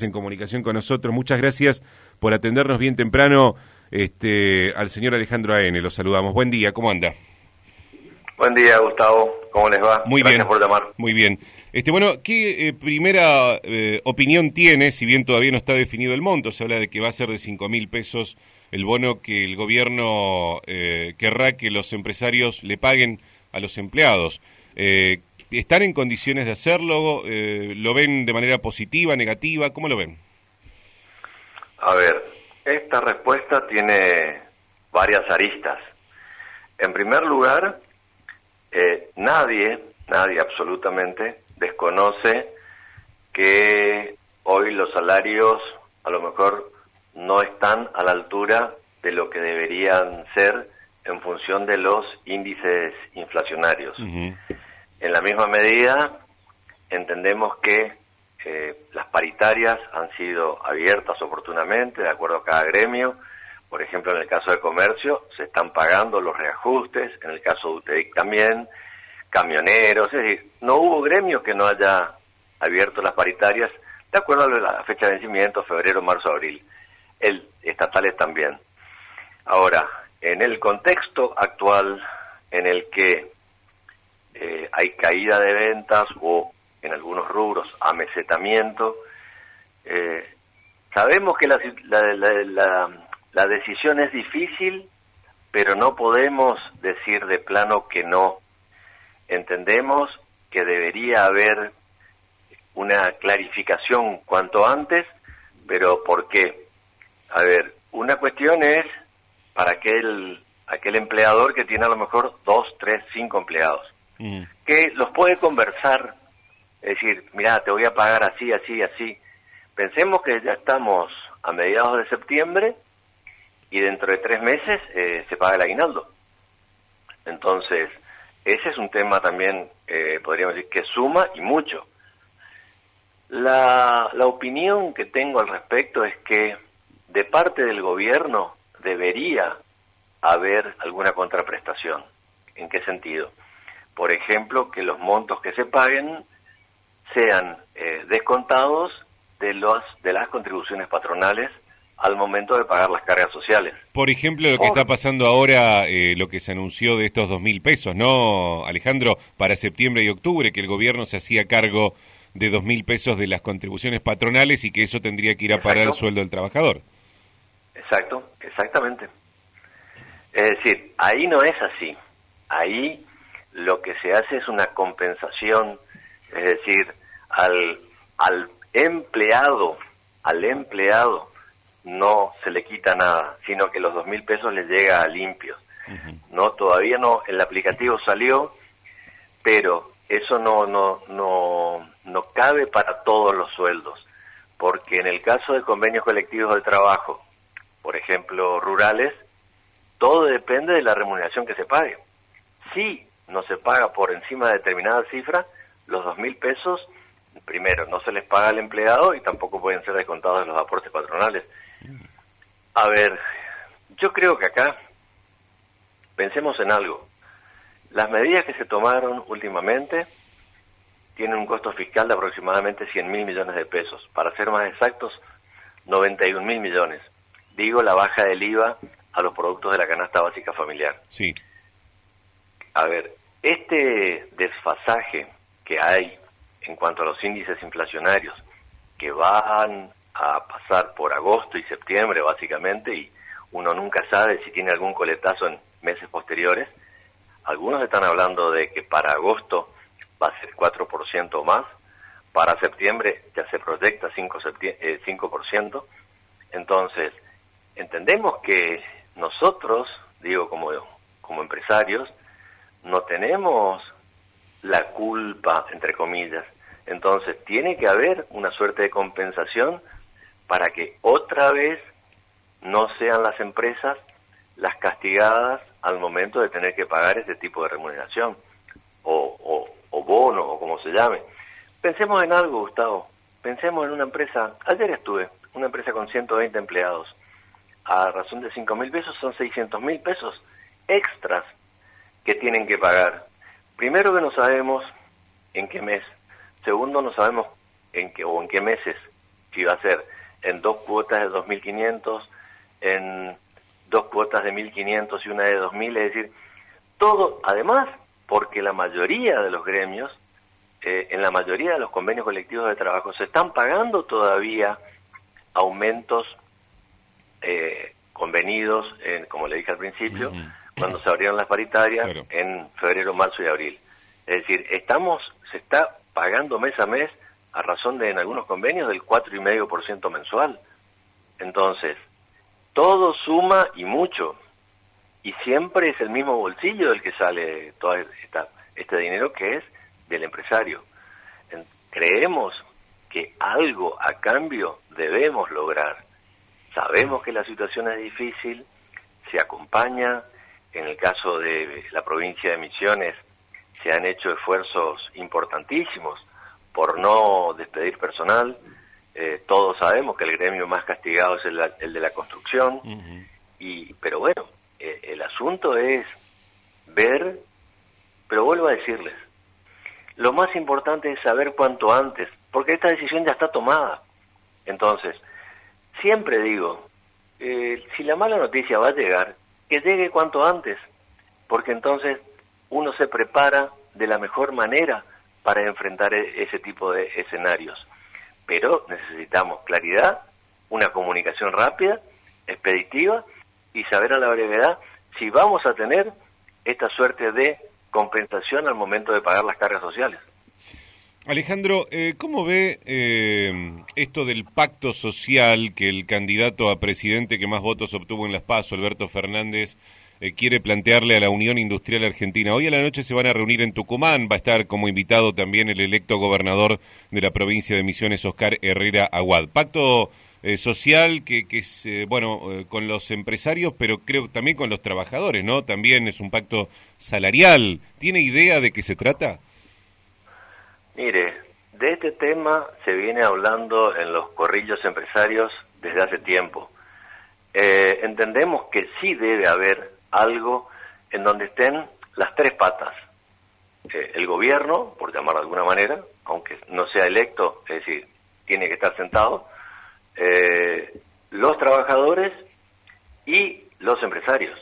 en comunicación con nosotros. Muchas gracias por atendernos bien temprano este, al señor Alejandro A.N. Lo saludamos. Buen día, ¿cómo anda? Buen día, Gustavo. ¿Cómo les va? Muy Gracias bien. por llamar. Muy bien. Este, bueno, ¿qué eh, primera eh, opinión tiene, si bien todavía no está definido el monto? Se habla de que va a ser de cinco mil pesos el bono que el gobierno eh, querrá que los empresarios le paguen a los empleados. ¿Están en condiciones de hacerlo? Eh, ¿Lo ven de manera positiva, negativa? ¿Cómo lo ven? A ver, esta respuesta tiene varias aristas. En primer lugar, eh, nadie, nadie absolutamente, desconoce que hoy los salarios a lo mejor no están a la altura de lo que deberían ser en función de los índices inflacionarios. En la misma medida, entendemos que eh, las paritarias han sido abiertas oportunamente, de acuerdo a cada gremio. Por ejemplo, en el caso de comercio, se están pagando los reajustes, en el caso de UTEIC también, camioneros, es decir, no hubo gremio que no haya abierto las paritarias, de acuerdo a la fecha de vencimiento, febrero, marzo, abril. El, estatales también. Ahora, en el contexto actual en el que eh, hay caída de ventas o en algunos rubros amesetamiento, eh, sabemos que la, la, la- decisión es difícil, pero no podemos decir de plano que no. Entendemos que debería haber una clarificación cuanto antes, pero ¿por qué? A ver, una cuestión es para aquel, aquel empleador que tiene a lo mejor dos, tres, cinco empleados, Mm. que los puede conversar, es decir, mira, te voy a pagar así, así, así. Pensemos que ya estamos a mediados de septiembre y dentro de tres meses eh, se paga el aguinaldo. Entonces, ese es un tema también, eh, podríamos decir, que suma y mucho. La, la opinión que tengo al respecto es que de parte del gobierno debería haber alguna contraprestación. ¿En qué sentido? Por ejemplo, que los montos que se paguen sean eh, descontados de, los, de las contribuciones patronales al momento de pagar las cargas sociales. Por ejemplo, lo que está pasando ahora, eh, lo que se anunció de estos dos mil pesos, ¿no, Alejandro? Para septiembre y octubre, que el gobierno se hacía cargo de dos mil pesos de las contribuciones patronales y que eso tendría que ir a parar el Exacto. sueldo del trabajador. Exacto, exactamente. Es decir, ahí no es así. Ahí lo que se hace es una compensación, es decir, al, al empleado, al empleado no se le quita nada, sino que los dos mil pesos le llega a limpios. No, todavía no, el aplicativo salió, pero eso no, no, no, no cabe para todos los sueldos, porque en el caso de convenios colectivos de trabajo, por ejemplo, rurales, todo depende de la remuneración que se pague. Si no se paga por encima de determinada cifra, los dos mil pesos, primero, no se les paga al empleado y tampoco pueden ser descontados de los aportes patronales. A ver, yo creo que acá pensemos en algo. Las medidas que se tomaron últimamente tienen un costo fiscal de aproximadamente 100 mil millones de pesos. Para ser más exactos, 91 mil millones. Digo la baja del IVA a los productos de la canasta básica familiar. Sí. A ver, este desfasaje que hay en cuanto a los índices inflacionarios que van a pasar por agosto y septiembre básicamente y uno nunca sabe si tiene algún coletazo en meses posteriores, algunos están hablando de que para agosto va a ser 4% o más, para septiembre ya se proyecta 5%, septie- eh, 5%. entonces entendemos que nosotros, digo como, como empresarios, no tenemos la culpa, entre comillas. Entonces, tiene que haber una suerte de compensación para que otra vez no sean las empresas las castigadas al momento de tener que pagar ese tipo de remuneración o, o, o bono o como se llame. Pensemos en algo, Gustavo. Pensemos en una empresa. Ayer estuve, una empresa con 120 empleados. A razón de 5 mil pesos son 600 mil pesos extras que tienen que pagar. Primero que no sabemos en qué mes. Segundo, no sabemos en qué o en qué meses, que iba a ser en dos cuotas de 2.500, en dos cuotas de 1.500 y una de 2.000, es decir, todo, además, porque la mayoría de los gremios, eh, en la mayoría de los convenios colectivos de trabajo, se están pagando todavía aumentos eh, convenidos, en, como le dije al principio, cuando se abrieron las paritarias en febrero, marzo y abril. Es decir, estamos, se está pagando mes a mes a razón de en algunos convenios del 4,5% mensual. Entonces, todo suma y mucho. Y siempre es el mismo bolsillo del que sale todo esta, este dinero que es del empresario. creemos que algo a cambio debemos lograr. Sabemos que la situación es difícil, se acompaña, en el caso de la provincia de Misiones se han hecho esfuerzos importantísimos por no despedir personal. Eh, todos sabemos que el gremio más castigado es el, de la construcción, y, pero bueno, eh, el asunto es ver, pero vuelvo a decirles, lo más importante es saber cuanto antes, porque esta decisión ya está tomada. Entonces, siempre digo, eh, si la mala noticia va a llegar, que llegue cuanto antes, porque entonces uno se prepara de la mejor manera para enfrentar e-, ese tipo de escenarios. Pero necesitamos claridad, una comunicación rápida, expeditiva y saber a la brevedad si vamos a tener esta suerte de compensación al momento de pagar las cargas sociales. Alejandro, eh, ¿cómo ve eh, esto del pacto social que el candidato a presidente que más votos obtuvo en Las Paso, Alberto Fernández, eh, quiere plantearle a la Unión Industrial Argentina? Hoy a la noche se van a reunir en Tucumán, va a estar como invitado también el electo gobernador de la provincia de Misiones, Oscar Herrera Aguad. Pacto social que, es, bueno, con los empresarios, pero creo también con los trabajadores, ¿no? También es un pacto salarial. ¿Tiene idea de qué se trata? Mire, de este tema se viene hablando en los corrillos empresarios desde hace tiempo. Eh, entendemos que sí debe haber algo en donde estén las tres patas. Eh, el gobierno, por llamar de alguna manera, aunque no sea electo, es decir, tiene que estar sentado, eh, los trabajadores y los empresarios.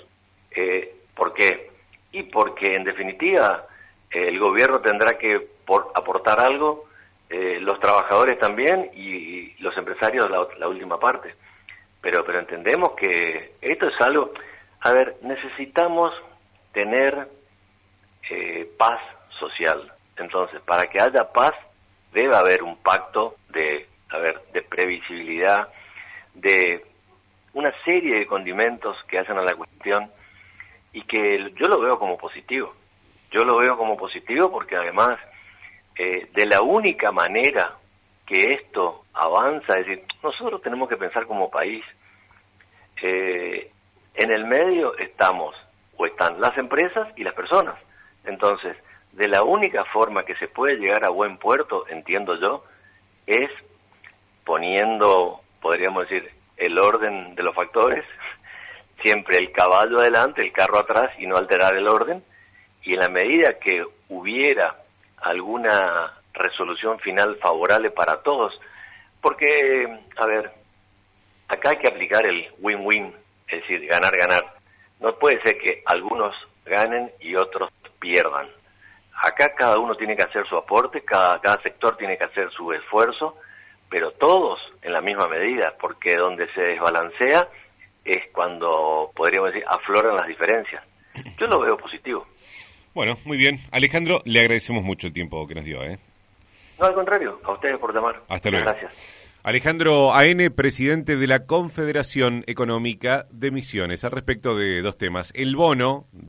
¿Por qué? Y porque en definitiva el gobierno tendrá que por aportar algo, eh, los trabajadores también y, los empresarios la, última parte. Pero, pero entendemos que esto es algo, a ver, necesitamos tener eh, paz social. Entonces, para que haya paz, debe haber un pacto de, a ver, de previsibilidad, de una serie de condimentos que hacen a la cuestión y que yo lo veo como positivo. Yo lo veo como positivo porque además eh, de la única manera que esto avanza, es decir, nosotros tenemos que pensar como país. Eh, en el medio estamos, o están las empresas y las personas. Entonces, de la única forma que se puede llegar a buen puerto, entiendo yo, es poniendo, podríamos decir, el orden de los factores, siempre el caballo adelante, el carro atrás y no alterar el orden. Y en la medida que hubiera alguna resolución final favorable para todos, porque, a ver, acá hay que aplicar el win-win, es decir, ganar-ganar. No puede ser que algunos ganen y otros pierdan. Acá cada uno tiene que hacer su aporte, cada, cada sector tiene que hacer su esfuerzo, pero todos en la misma medida, porque donde se desbalancea es cuando, podríamos decir, afloran las diferencias. Yo lo veo positivo. Bueno, muy bien. Alejandro, le agradecemos mucho el tiempo que nos dio. ¿eh? No, al contrario, a ustedes por llamar. Hasta luego. Gracias. Alejandro AN, presidente de la Confederación Económica de Misiones, al respecto de dos temas. El bono